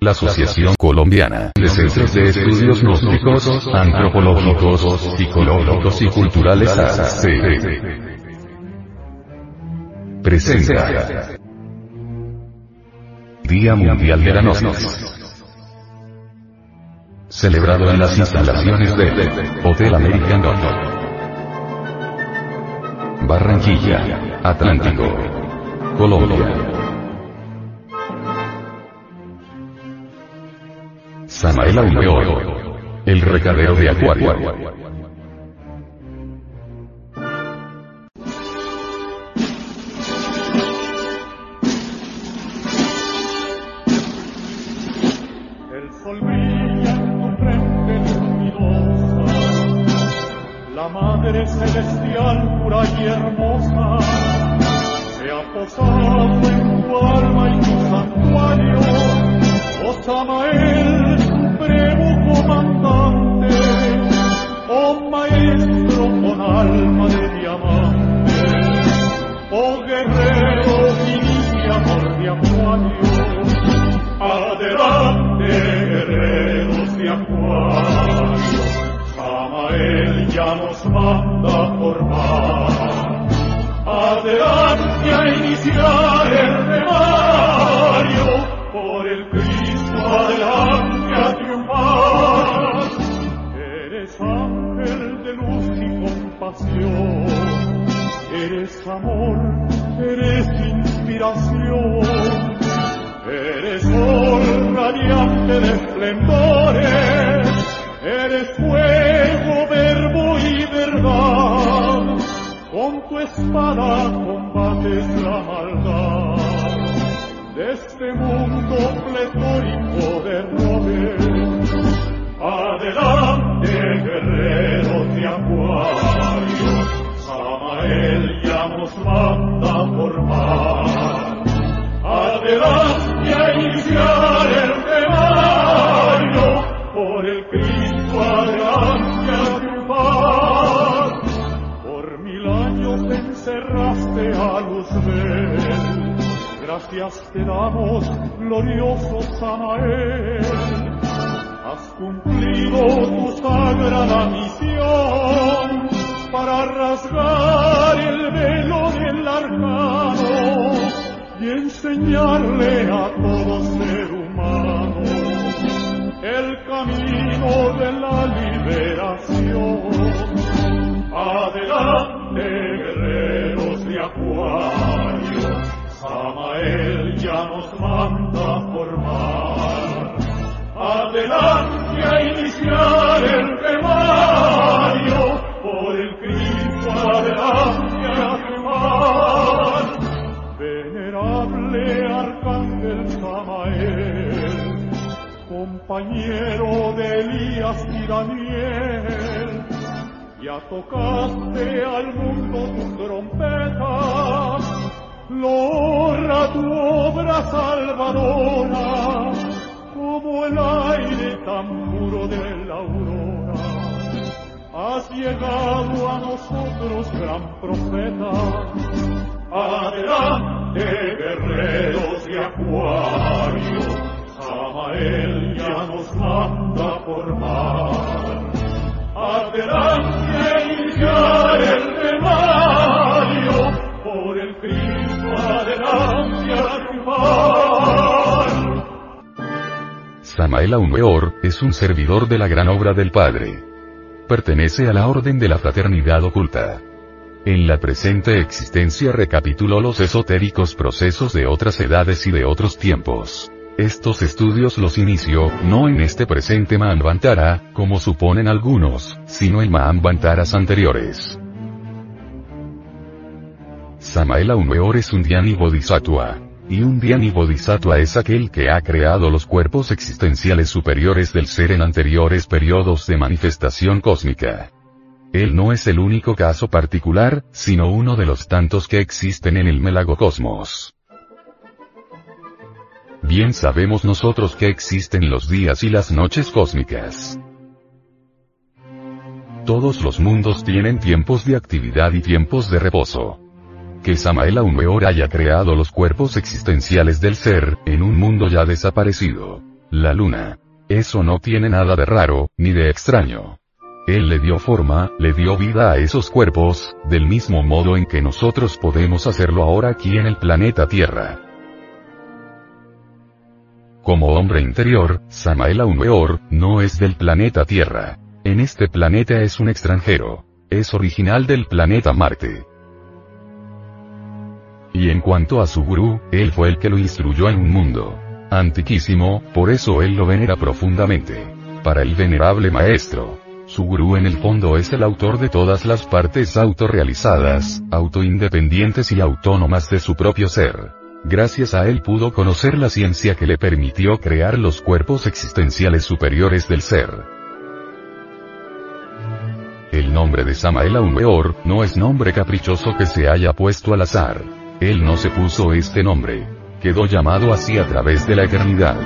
La Asociación Colombiana de Centros de Estudios Gnósticos, Antropológicos, Psicológicos y Culturales ACE. Presenta. Día Mundial de la Gnosis. Celebrado en las instalaciones de Hotel American. Barranquilla, Atlántico, Colombia. Samael Aumeoro. El recadero de Acuario. El sol brilla en tu frente luminosa, la Madre Celestial pura y hermosa, se ha posado en tu alma y tu santuario, oh Samael, comandante, oh Maestro con alma de diamante, oh guerrero, iniciador de acuario. Adelante, guerreros de acuario, Samael ya nos manda formar. Adelante a iniciar Eres sol radiante de esplendores, eres fuego, verbo y verdad. Con tu espada combates la maldad de este mundo pletórico de errores. Adelante, guerreros de acuario, Samael ya nos manda formar. Gracias te damos, glorioso Samael. Has cumplido tu sagrada misión para rasgar el velo del arcano y enseñarle a todo ser humano el camino de la liberación. Adelante, guerreros de acuario, Samael ya nos manda compañero de Elías y Daniel, ya tocaste al mundo tu trompeta, logra tu obra salvadora, como el aire tan puro de la aurora. Has llegado a nosotros, gran profeta, Adelante, guerreros de acuario, Samael ya nos manda formar. Adelante a iniciar el remario, por el Cristo adelante a triunfar. Samael es un servidor de la gran obra del Padre. Pertenece a la Orden de la Fraternidad Oculta. En la presente existencia recapituló los esotéricos procesos de otras edades y de otros tiempos. Estos estudios los inició, no en este presente Manvantara, como suponen algunos, sino en Manvantaras anteriores. Samael Aumeor es un Dhyani Bodhisattva. Y un Dhyani Bodhisattva es aquel que ha creado los cuerpos existenciales superiores del ser en anteriores periodos de manifestación cósmica. Él no es el único caso particular, sino uno de los tantos que existen en el melagocosmos. Bien sabemos nosotros que existen los días y las noches cósmicas. Todos los mundos tienen tiempos de actividad y tiempos de reposo. Que Samael Aumeor haya creado los cuerpos existenciales del ser, en un mundo ya desaparecido. la luna. Eso no tiene nada de raro, ni de extraño. Él le dio forma, le dio vida a esos cuerpos, del mismo modo en que nosotros podemos hacerlo ahora aquí en el planeta Tierra. Como hombre interior, Samael Weor, no es del planeta Tierra. En este planeta es un extranjero. Es original del planeta Marte. Y en cuanto a su gurú, él fue el que lo instruyó en un mundo antiquísimo, por eso él lo venera profundamente. Para el venerable maestro, su gurú en el fondo es el autor de todas las partes autorrealizadas, autoindependientes y autónomas de su propio ser. Gracias a él pudo conocer la ciencia que le permitió crear los cuerpos existenciales superiores del ser. El nombre de Samael Aumeor, no es nombre caprichoso que se haya puesto al azar. Él no se puso este nombre. Quedó llamado así a través de la eternidad.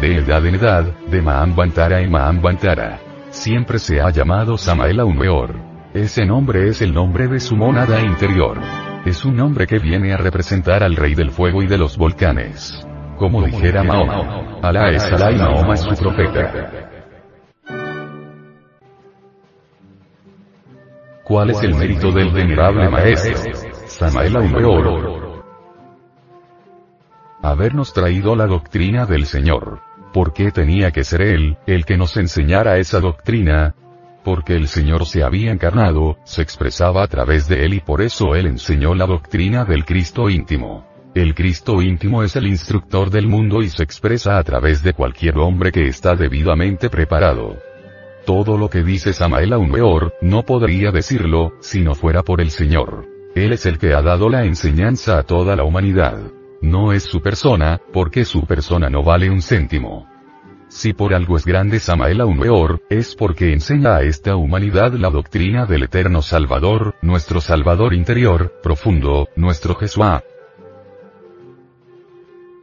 De edad en edad, de Maambantara en Maambantara. Siempre se ha llamado Samael Aumeor. Ese nombre es el nombre de su mónada interior. Es un nombre que viene a representar al rey del fuego y de los volcanes. Como dijera Mahoma. Alá es Alá y Mahoma es su profeta. ¿Cuál es el mérito del venerable maestro? Samael Aumeor. Habernos traído la doctrina del Señor. ¿Por qué tenía que ser Él, el que nos enseñara esa doctrina? Porque el Señor se había encarnado, se expresaba a través de Él y por eso Él enseñó la doctrina del Cristo íntimo. El Cristo íntimo es el instructor del mundo y se expresa a través de cualquier hombre que está debidamente preparado. Todo lo que dice Samael Aumeor, no podría decirlo, si no fuera por el Señor. Él es el que ha dado la enseñanza a toda la humanidad. No es su persona, porque su persona no vale un céntimo. Si por algo es grande Samael Aumeor, es porque enseña a esta humanidad la doctrina del eterno Salvador, nuestro Salvador interior, profundo, nuestro Jesús.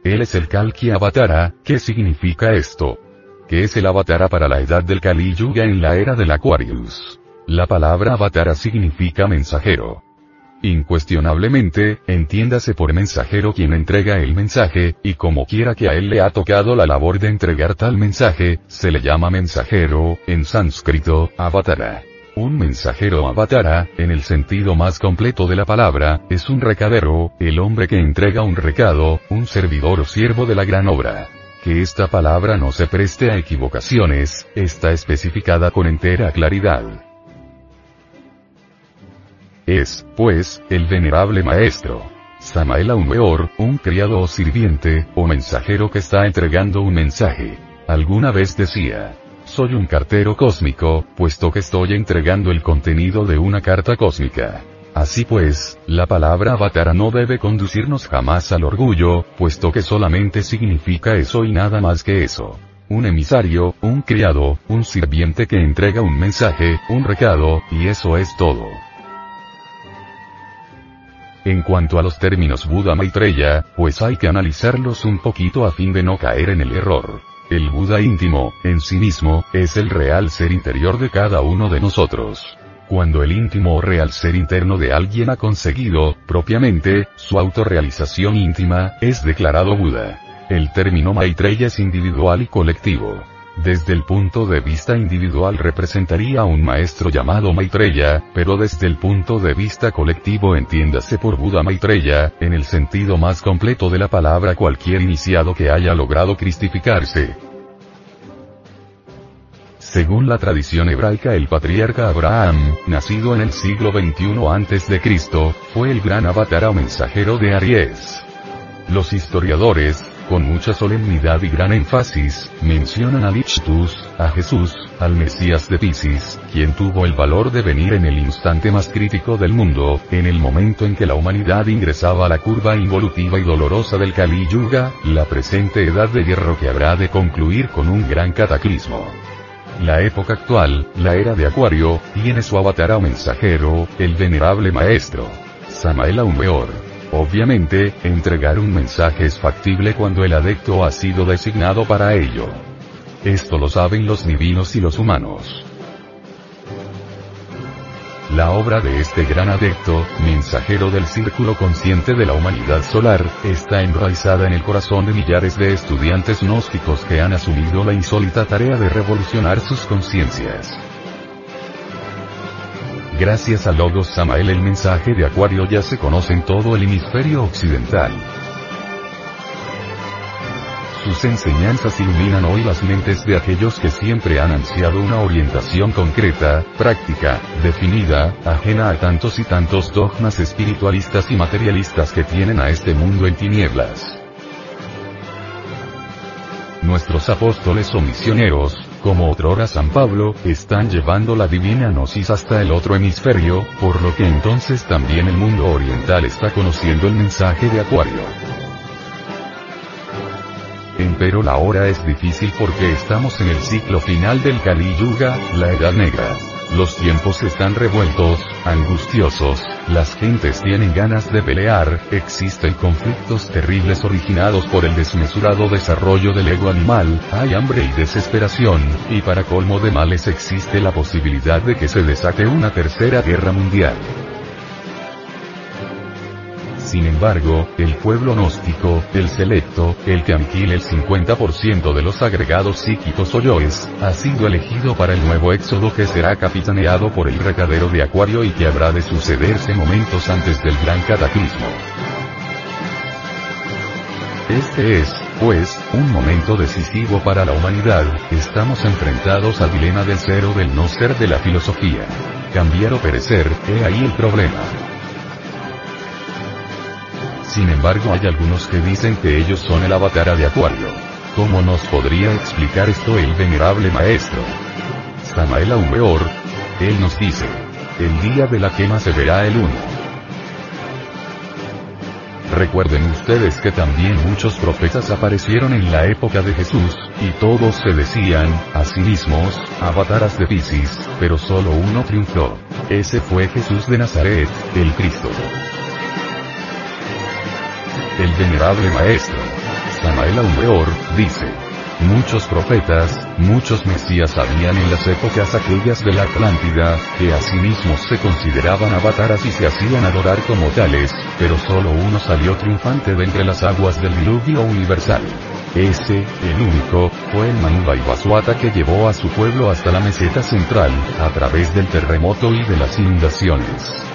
Él es el Kalki Avatara, ¿qué significa esto? que es el Avatara para la edad del Kali Yuga en la era del Aquarius. La palabra Avatara significa mensajero. Incuestionablemente, entiéndase por mensajero quien entrega el mensaje, y como quiera que a él le ha tocado la labor de entregar tal mensaje, se le llama mensajero, en sánscrito, avatara. Un mensajero avatara, en el sentido más completo de la palabra, es un recadero, el hombre que entrega un recado, un servidor o siervo de la gran obra. Que esta palabra no se preste a equivocaciones, está especificada con entera claridad. Es, pues, el venerable maestro. Samael Aumeor, un criado o sirviente, o mensajero que está entregando un mensaje. Alguna vez decía, soy un cartero cósmico, puesto que estoy entregando el contenido de una carta cósmica. Así pues, la palabra avatara no debe conducirnos jamás al orgullo, puesto que solamente significa eso y nada más que eso. Un emisario, un criado, un sirviente que entrega un mensaje, un recado, y eso es todo. En cuanto a los términos Buda Maitreya, pues hay que analizarlos un poquito a fin de no caer en el error. El Buda íntimo, en sí mismo, es el real ser interior de cada uno de nosotros. Cuando el íntimo o real ser interno de alguien ha conseguido, propiamente, su autorrealización íntima, es declarado Buda. El término Maitreya es individual y colectivo. Desde el punto de vista individual representaría a un maestro llamado Maitreya, pero desde el punto de vista colectivo entiéndase por Buda Maitreya, en el sentido más completo de la palabra cualquier iniciado que haya logrado cristificarse. Según la tradición hebraica el patriarca Abraham, nacido en el siglo XXI a.C., fue el gran avatar o mensajero de Aries. Los historiadores, con mucha solemnidad y gran énfasis, mencionan a Lichtus, a Jesús, al Mesías de Pisces, quien tuvo el valor de venir en el instante más crítico del mundo, en el momento en que la humanidad ingresaba a la curva involutiva y dolorosa del Kali Yuga, la presente edad de hierro que habrá de concluir con un gran cataclismo. La época actual, la era de Acuario, tiene su avatar o mensajero, el venerable maestro. Samael Aumeor. Obviamente, entregar un mensaje es factible cuando el adecto ha sido designado para ello. Esto lo saben los divinos y los humanos. la obra de este gran adepto, mensajero del círculo consciente de la humanidad solar, está enraizada en el corazón de millares de estudiantes gnósticos que han asumido la insólita tarea de revolucionar sus conciencias. Gracias a Logos Samael el mensaje de Acuario ya se conoce en todo el hemisferio occidental. Sus enseñanzas iluminan hoy las mentes de aquellos que siempre han ansiado una orientación concreta, práctica, definida, ajena a tantos y tantos dogmas espiritualistas y materialistas que tienen a este mundo en tinieblas. Nuestros apóstoles o misioneros, como otrora San Pablo, están llevando la divina gnosis hasta el otro hemisferio, por lo que entonces también el mundo oriental está conociendo el mensaje de Acuario. Pero la hora es difícil porque estamos en el ciclo final del Kali Yuga, la Edad Negra. Los tiempos están revueltos, angustiosos, las gentes tienen ganas de pelear, existen conflictos terribles originados por el desmesurado desarrollo del ego animal, hay hambre y desesperación, y para colmo de males existe la posibilidad de que se desate una tercera guerra mundial. Sin embargo, el pueblo gnóstico, el selecto, el que aniquila el 50% de los agregados psíquicos o yoes, ha sido elegido para el nuevo éxodo que será capitaneado por el recadero de Acuario y que habrá de sucederse momentos antes del gran cataclismo. Este es, pues, un momento decisivo para la humanidad, estamos enfrentados al dilema del ser o del no ser de la filosofía. Cambiar o perecer, he ahí el problema. Sin embargo hay algunos que dicen que ellos son el avatar de Acuario. ¿Cómo nos podría explicar esto el venerable maestro? Samael Aumeor, él nos dice, el día de la quema se verá el uno. Recuerden ustedes que también muchos profetas aparecieron en la época de Jesús, y todos se decían, a sí mismos, avataras de Piscis, pero solo uno triunfó. Ese fue Jesús de Nazaret, el Cristo el venerable maestro, Samael Aumeor, dice, Muchos profetas, muchos mesías habían en las épocas aquellas de la Atlántida, que a sí mismos se consideraban avataras y se hacían adorar como tales, pero solo uno salió triunfante de entre las aguas del diluvio universal. Ese, el único, fue el Manu Vaivaswata que llevó a su pueblo hasta la meseta central, a través del terremoto y de las inundaciones.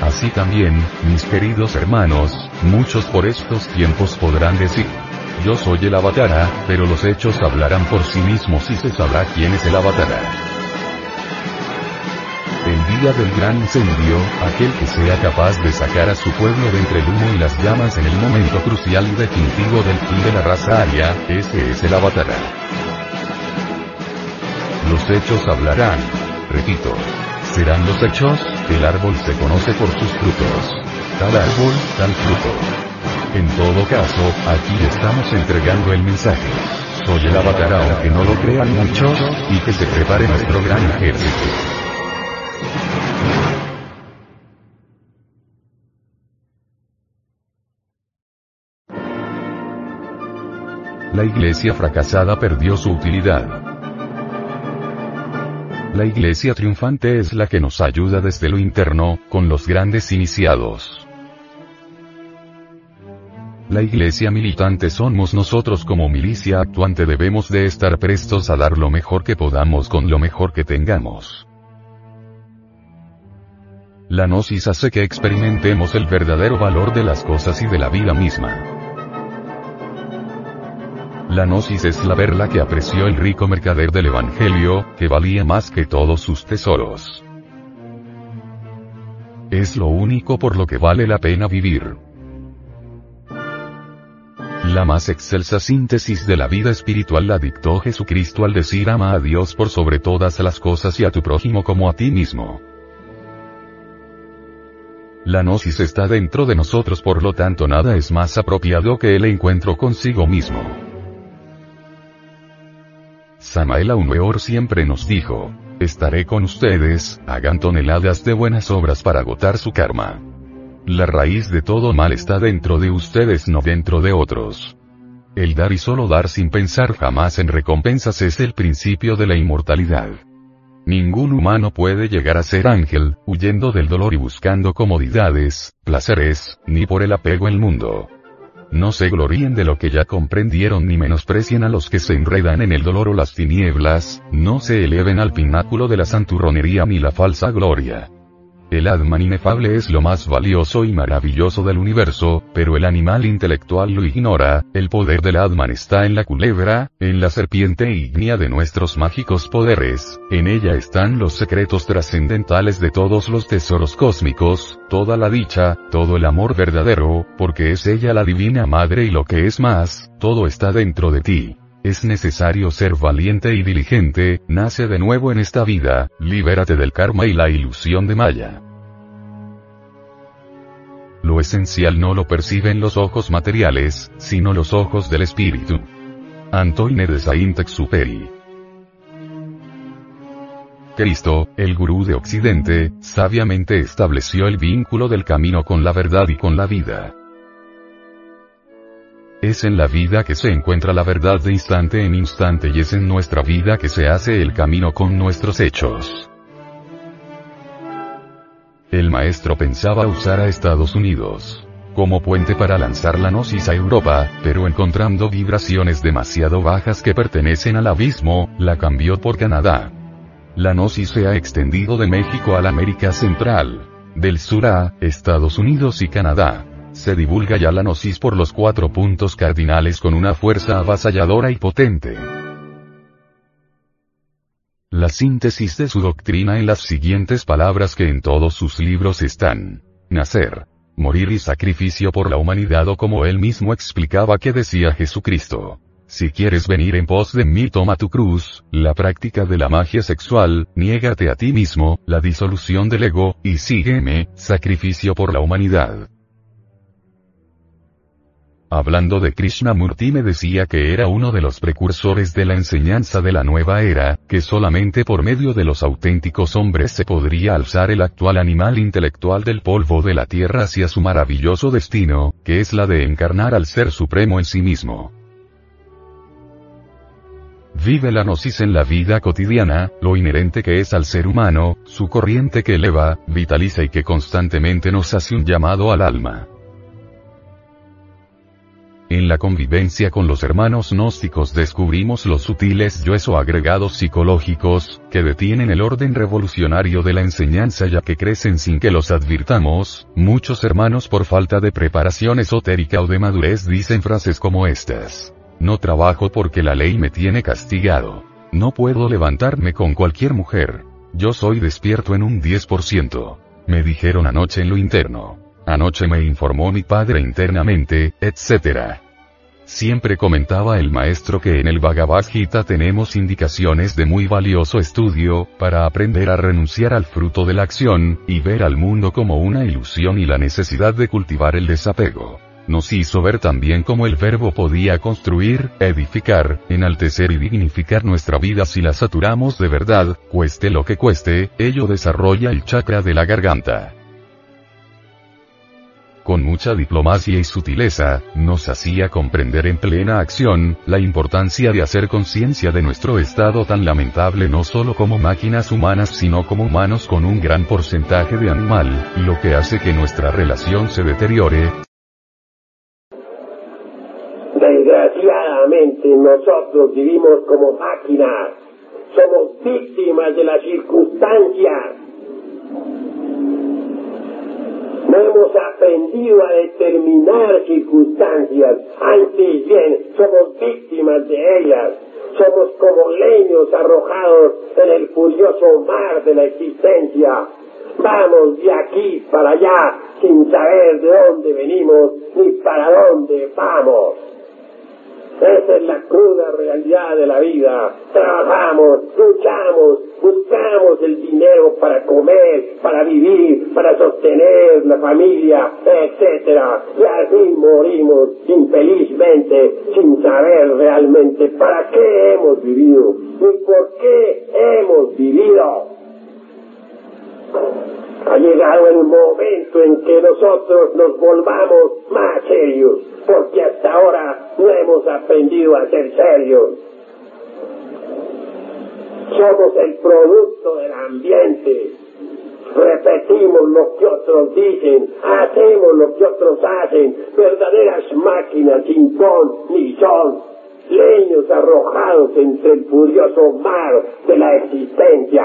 Así también, mis queridos hermanos, muchos por estos tiempos podrán decir, yo soy el avatar, pero los hechos hablarán por sí mismos y se sabrá quién es el avatar. El día del gran incendio, aquel que sea capaz de sacar a su pueblo de entre el humo y las llamas en el momento crucial y definitivo del fin de la raza aria, ese es el avatar. Los hechos hablarán. Repito, serán los hechos, el árbol se conoce por sus frutos. Tal árbol, tal fruto. En todo caso, aquí estamos entregando el mensaje. Soy el avatar aunque no lo crean muchos, y que se prepare nuestro gran ejército. La iglesia fracasada perdió su utilidad. La iglesia triunfante es la que nos ayuda desde lo interno, con los grandes iniciados. La iglesia militante somos nosotros como milicia actuante debemos de estar prestos a dar lo mejor que podamos con lo mejor que tengamos. La gnosis hace que experimentemos el verdadero valor de las cosas y de la vida misma. La gnosis es la verla que apreció el rico mercader del Evangelio, que valía más que todos sus tesoros. Es lo único por lo que vale la pena vivir. La más excelsa síntesis de la vida espiritual la dictó Jesucristo al decir ama a Dios por sobre todas las cosas y a tu prójimo como a ti mismo. La gnosis está dentro de nosotros por lo tanto nada es más apropiado que el encuentro consigo mismo. Samael Aumeor siempre nos dijo, estaré con ustedes, hagan toneladas de buenas obras para agotar su karma. La raíz de todo mal está dentro de ustedes no dentro de otros. El dar y solo dar sin pensar jamás en recompensas es el principio de la inmortalidad. Ningún humano puede llegar a ser ángel, huyendo del dolor y buscando comodidades, placeres, ni por el apego al mundo. No se gloríen de lo que ya comprendieron ni menosprecien a los que se enredan en el dolor o las tinieblas, no se eleven al pináculo de la santurronería ni la falsa gloria. El Atman inefable es lo más valioso y maravilloso del universo, pero el animal intelectual lo ignora, el poder del Atman está en la culebra, en la serpiente ígnea de nuestros mágicos poderes, en ella están los secretos trascendentales de todos los tesoros cósmicos, toda la dicha, todo el amor verdadero, porque es ella la divina madre y lo que es más, todo está dentro de ti. Es necesario ser valiente y diligente, nace de nuevo en esta vida, libérate del karma y la ilusión de Maya. Lo esencial no lo perciben los ojos materiales, sino los ojos del espíritu. Antoine de Saint-Exupéry Cristo, el gurú de Occidente, sabiamente estableció el vínculo del camino con la verdad y con la vida. Es en la vida que se encuentra la verdad de instante en instante y es en nuestra vida que se hace el camino con nuestros hechos. El maestro pensaba usar a Estados Unidos como puente para lanzar la gnosis a Europa, pero encontrando vibraciones demasiado bajas que pertenecen al abismo, la cambió por Canadá. La gnosis se ha extendido de México a la América Central, del sur a Estados Unidos y Canadá se divulga ya la gnosis por los cuatro puntos cardinales con una fuerza avasalladora y potente. La síntesis de su doctrina en las siguientes palabras que en todos sus libros están. Nacer, morir y sacrificio por la humanidad o como él mismo explicaba que decía Jesucristo. Si quieres venir en pos de mí toma tu cruz, la práctica de la magia sexual, niégate a ti mismo, la disolución del ego, y sígueme, sacrificio por la humanidad. Hablando de Krishnamurti me decía que era uno de los precursores de la enseñanza de la nueva era, que solamente por medio de los auténticos hombres se podría alzar el actual animal intelectual del polvo de la tierra hacia su maravilloso destino, que es la de encarnar al Ser Supremo en sí mismo. Vive la gnosis en la vida cotidiana, lo inherente que es al ser humano, su corriente que eleva, vitaliza y que constantemente nos hace un llamado al alma. En la convivencia con los hermanos gnósticos descubrimos los sutiles yoes o agregados psicológicos, que detienen el orden revolucionario de la enseñanza ya que crecen sin que los advirtamos, muchos hermanos por falta de preparación esotérica o de madurez dicen frases como estas. No trabajo porque la ley me tiene castigado. No puedo levantarme con cualquier mujer. Yo soy despierto en un 10%. Me dijeron anoche en lo interno. Anoche me informó mi padre internamente, etc. Siempre comentaba el maestro que en el Bhagavad Gita tenemos indicaciones de muy valioso estudio, para aprender a renunciar al fruto de la acción, y ver al mundo como una ilusión y la necesidad de cultivar el desapego. Nos hizo ver también cómo el verbo podía construir, edificar, enaltecer y dignificar nuestra vida si la saturamos de verdad, cueste lo que cueste, ello desarrolla el chakra de la garganta con mucha diplomacia y sutileza, nos hacía comprender en plena acción, la importancia de hacer conciencia de nuestro estado tan lamentable no solo como máquinas humanas sino como humanos con un gran porcentaje de animal, lo que hace que nuestra relación se deteriore. Desgraciadamente nosotros vivimos como máquinas, somos víctimas de las circunstancias no hemos aprendido a determinar circunstancias, antes bien somos víctimas de ellas. Somos como leños arrojados en el furioso mar de la existencia. Vamos de aquí para allá sin saber de dónde venimos ni para dónde vamos. Esa es la cruda realidad de la vida. Trabajamos, luchamos, buscamos el dinero para comer, para vivir, para sostener la familia, etc. Y así morimos infelizmente sin saber realmente para qué hemos vivido y por qué hemos vivido. Ha llegado el momento en que nosotros nos volvamos más serios, porque hasta ahora no hemos aprendido a ser serios. Somos el producto del ambiente. Repetimos lo que otros dicen, hacemos lo que otros hacen, verdaderas máquinas sin ton ni son, leños arrojados entre el furioso mar de la existencia.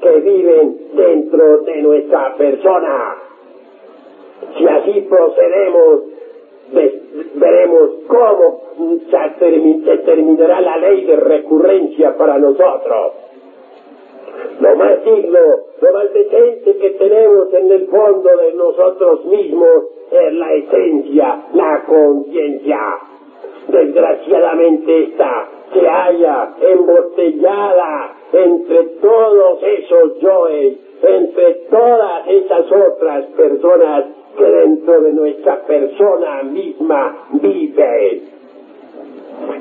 que viven dentro de nuestra persona. Si así procedemos, veremos cómo se terminará la ley de recurrencia para nosotros. Lo más digno, lo más decente que tenemos en el fondo de nosotros mismos es la esencia, la conciencia. Desgraciadamente esta se halla embotellada entre todos esos yoes, entre todas esas otras personas que dentro de nuestra persona misma viven.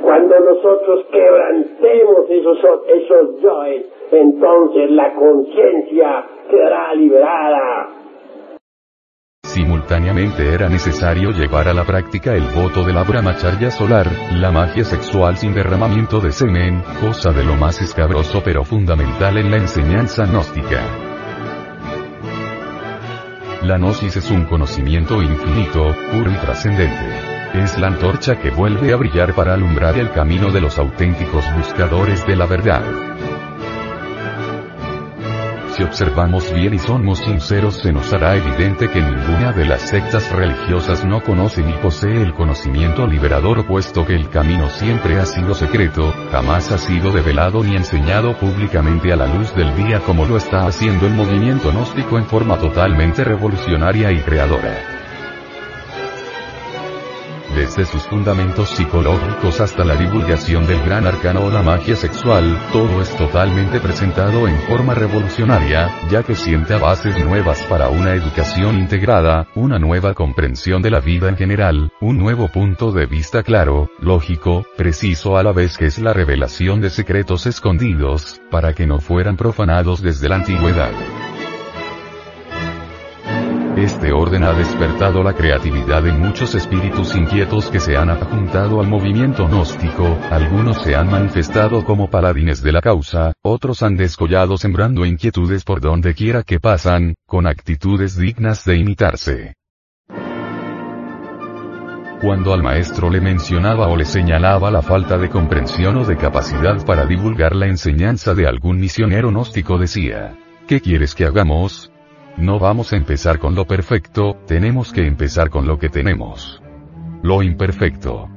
Cuando nosotros quebrantemos esos, esos yoes, entonces la conciencia quedará liberada. Simultáneamente era necesario llevar a la práctica el voto de la brahmacharya solar, la magia sexual sin derramamiento de semen, cosa de lo más escabroso pero fundamental en la enseñanza gnóstica. La gnosis es un conocimiento infinito, puro y trascendente. Es la antorcha que vuelve a brillar para alumbrar el camino de los auténticos buscadores de la verdad. Si observamos bien y somos sinceros se nos hará evidente que ninguna de las sectas religiosas no conoce ni posee el conocimiento liberador puesto que el camino siempre ha sido secreto, jamás ha sido develado ni enseñado públicamente a la luz del día como lo está haciendo el movimiento gnóstico en forma totalmente revolucionaria y creadora desde sus fundamentos psicológicos hasta la divulgación del gran arcano o la magia sexual, todo es totalmente presentado en forma revolucionaria, ya que sienta bases nuevas para una educación integrada, una nueva comprensión de la vida en general, un nuevo punto de vista claro, lógico, preciso a la vez que es la revelación de secretos escondidos, para que no fueran profanados desde la antigüedad. Este orden ha despertado la creatividad de muchos espíritus inquietos que se han adjuntado al movimiento gnóstico, algunos se han manifestado como paladines de la causa, otros han descollado sembrando inquietudes por donde quiera que pasan, con actitudes dignas de imitarse. Cuando al maestro le mencionaba o le señalaba la falta de comprensión o de capacidad para divulgar la enseñanza de algún misionero gnóstico decía, ¿qué quieres que hagamos? No vamos a empezar con lo perfecto, tenemos que empezar con lo que tenemos. Lo imperfecto.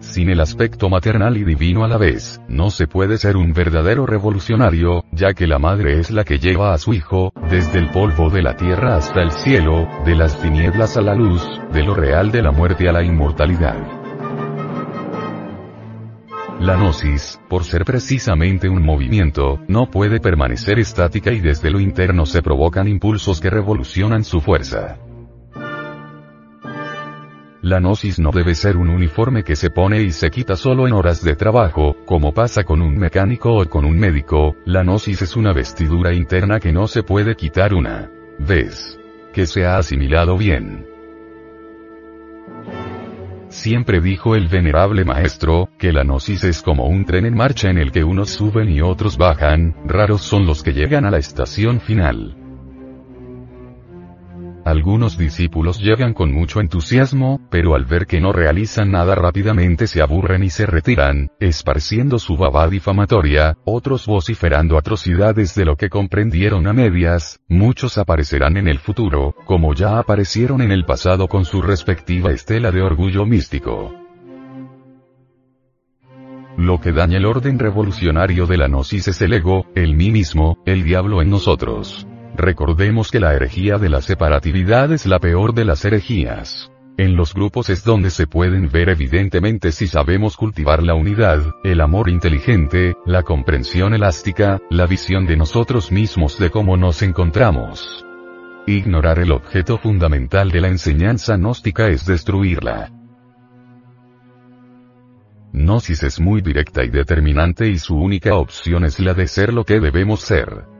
Sin el aspecto maternal y divino a la vez, no se puede ser un verdadero revolucionario, ya que la madre es la que lleva a su hijo, desde el polvo de la tierra hasta el cielo, de las tinieblas a la luz, de lo real de la muerte a la inmortalidad. La gnosis, por ser precisamente un movimiento, no puede permanecer estática y desde lo interno se provocan impulsos que revolucionan su fuerza. La gnosis no debe ser un uniforme que se pone y se quita solo en horas de trabajo, como pasa con un mecánico o con un médico, la gnosis es una vestidura interna que no se puede quitar una vez que se ha asimilado bien. Siempre dijo el venerable maestro, que la gnosis es como un tren en marcha en el que unos suben y otros bajan, raros son los que llegan a la estación final. Algunos discípulos llegan con mucho entusiasmo, pero al ver que no realizan nada rápidamente se aburren y se retiran, esparciendo su baba difamatoria, otros vociferando atrocidades de lo que comprendieron a medias, muchos aparecerán en el futuro, como ya aparecieron en el pasado con su respectiva estela de orgullo místico. Lo que daña el orden revolucionario de la gnosis es el ego, el mí mismo, el diablo en nosotros. Recordemos que la herejía de la separatividad es la peor de las herejías. En los grupos es donde se pueden ver evidentemente si sabemos cultivar la unidad, el amor inteligente, la comprensión elástica, la visión de nosotros mismos de cómo nos encontramos. Ignorar el objeto fundamental de la enseñanza gnóstica es destruirla. Gnosis es muy directa y determinante y su única opción es la de ser lo que debemos ser.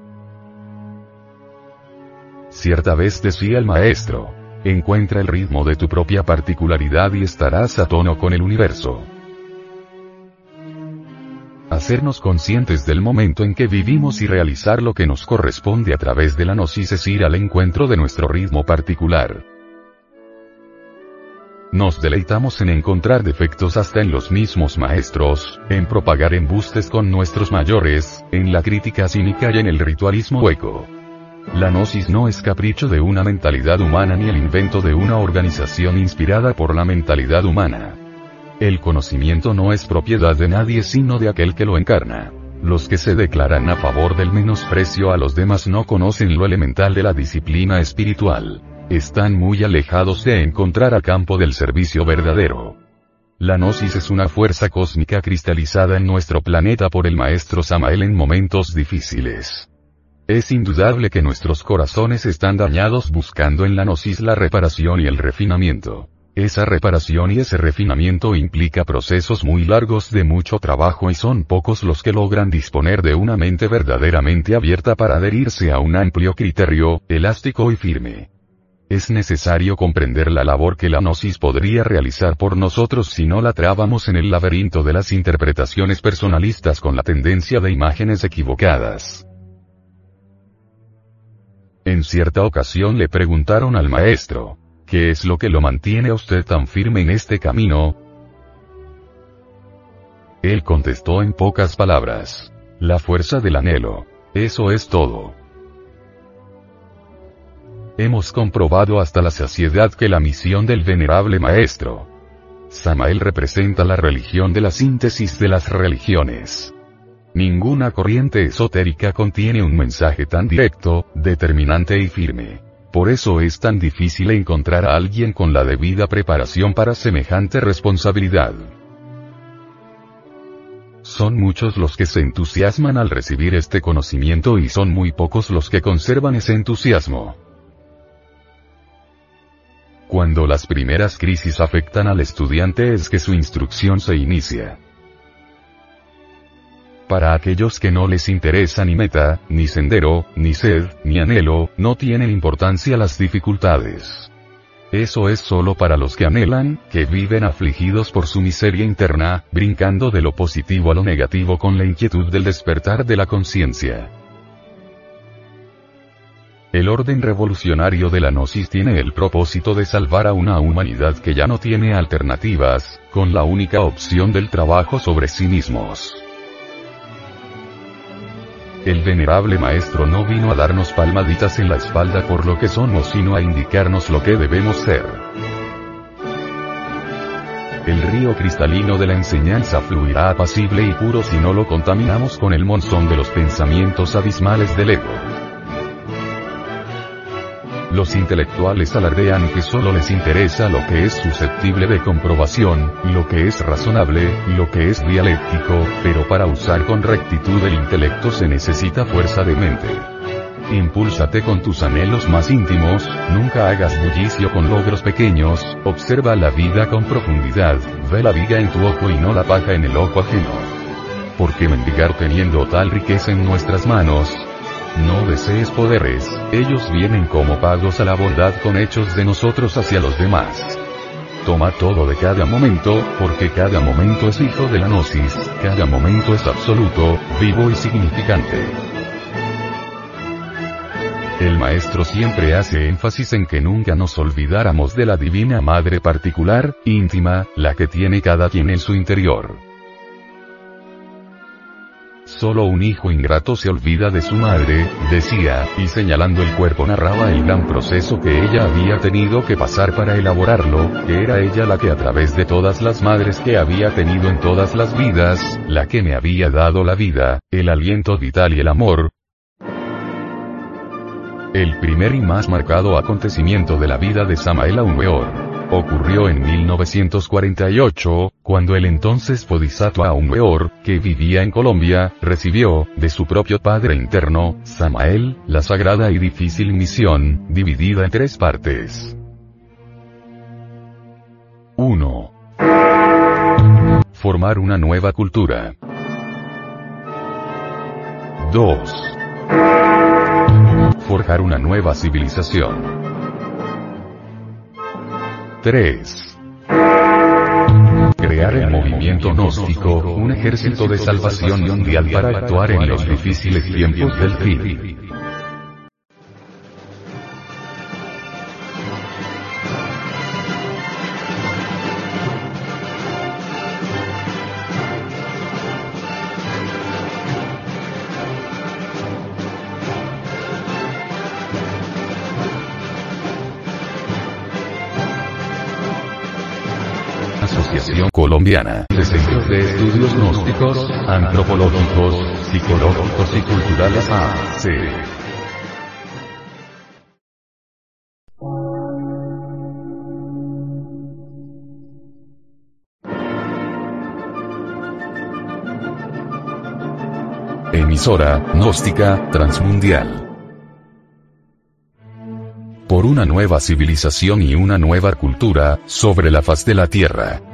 Cierta vez decía el maestro, encuentra el ritmo de tu propia particularidad y estarás a tono con el universo. Hacernos conscientes del momento en que vivimos y realizar lo que nos corresponde a través de la gnosis es ir al encuentro de nuestro ritmo particular. Nos deleitamos en encontrar defectos hasta en los mismos maestros, en propagar embustes con nuestros mayores, en la crítica cínica y en el ritualismo hueco. La gnosis no es capricho de una mentalidad humana ni el invento de una organización inspirada por la mentalidad humana. El conocimiento no es propiedad de nadie sino de aquel que lo encarna. Los que se declaran a favor del menosprecio a los demás no conocen lo elemental de la disciplina espiritual. Están muy alejados de encontrar a campo del servicio verdadero. La gnosis es una fuerza cósmica cristalizada en nuestro planeta por el maestro Samael en momentos difíciles. Es indudable que nuestros corazones están dañados buscando en la gnosis la reparación y el refinamiento. Esa reparación y ese refinamiento implica procesos muy largos de mucho trabajo y son pocos los que logran disponer de una mente verdaderamente abierta para adherirse a un amplio criterio, elástico y firme. Es necesario comprender la labor que la gnosis podría realizar por nosotros si no la trabamos en el laberinto de las interpretaciones personalistas con la tendencia de imágenes equivocadas. En cierta ocasión le preguntaron al maestro, ¿qué es lo que lo mantiene a usted tan firme en este camino? Él contestó en pocas palabras, la fuerza del anhelo. Eso es todo. Hemos comprobado hasta la saciedad que la misión del venerable maestro Samael representa la religión de la síntesis de las religiones. Ninguna corriente esotérica contiene un mensaje tan directo, determinante y firme. Por eso es tan difícil encontrar a alguien con la debida preparación para semejante responsabilidad. Son muchos los que se entusiasman al recibir este conocimiento y son muy pocos los que conservan ese entusiasmo. Cuando las primeras crisis afectan al estudiante es que su instrucción se inicia. Para aquellos que no les interesa ni meta, ni sendero, ni sed, ni anhelo, no tienen importancia las dificultades. Eso es solo para los que anhelan, que viven afligidos por su miseria interna, brincando de lo positivo a lo negativo con la inquietud del despertar de la conciencia. El orden revolucionario de la Gnosis tiene el propósito de salvar a una humanidad que ya no tiene alternativas, con la única opción del trabajo sobre sí mismos. El venerable maestro no vino a darnos palmaditas en la espalda por lo que somos sino a indicarnos lo que debemos ser. El río cristalino de la enseñanza fluirá apacible y puro si no lo contaminamos con el monzón de los pensamientos abismales del ego. Los intelectuales alardean que solo les interesa lo que es susceptible de comprobación, lo que es razonable, lo que es dialéctico, pero para usar con rectitud el intelecto se necesita fuerza de mente. Impúlsate con tus anhelos más íntimos, nunca hagas bullicio con logros pequeños, observa la vida con profundidad, ve la viga en tu ojo y no la paja en el ojo ajeno. Porque mendigar teniendo tal riqueza en nuestras manos, no desees poderes, ellos vienen como pagos a la bondad con hechos de nosotros hacia los demás. Toma todo de cada momento, porque cada momento es hijo de la gnosis, cada momento es absoluto, vivo y significante. el maestro siempre hace énfasis en que nunca nos olvidáramos de la divina madre particular, íntima, la que tiene cada quien en su interior. Solo un hijo ingrato se olvida de su madre, decía, y señalando el cuerpo narraba el gran proceso que ella había tenido que pasar para elaborarlo, que era ella la que a través de todas las madres que había tenido en todas las vidas, la que me había dado la vida, el aliento vital y el amor, el primer y más marcado acontecimiento de la vida de Samael Aumweor ocurrió en 1948, cuando el entonces Bodhisattva Aumweor, que vivía en Colombia, recibió, de su propio padre interno, Samael, la sagrada y difícil misión, dividida en tres partes. 1. Formar una nueva cultura. 2 forjar una nueva civilización. 3. Crear el movimiento gnóstico, un ejército de salvación mundial para actuar en los difíciles tiempos del fin. Colombiana Estudios Gnósticos, Antropológicos, Psicológicos y Culturales AC. Emisora, gnóstica, transmundial por una nueva civilización y una nueva cultura, sobre la faz de la Tierra.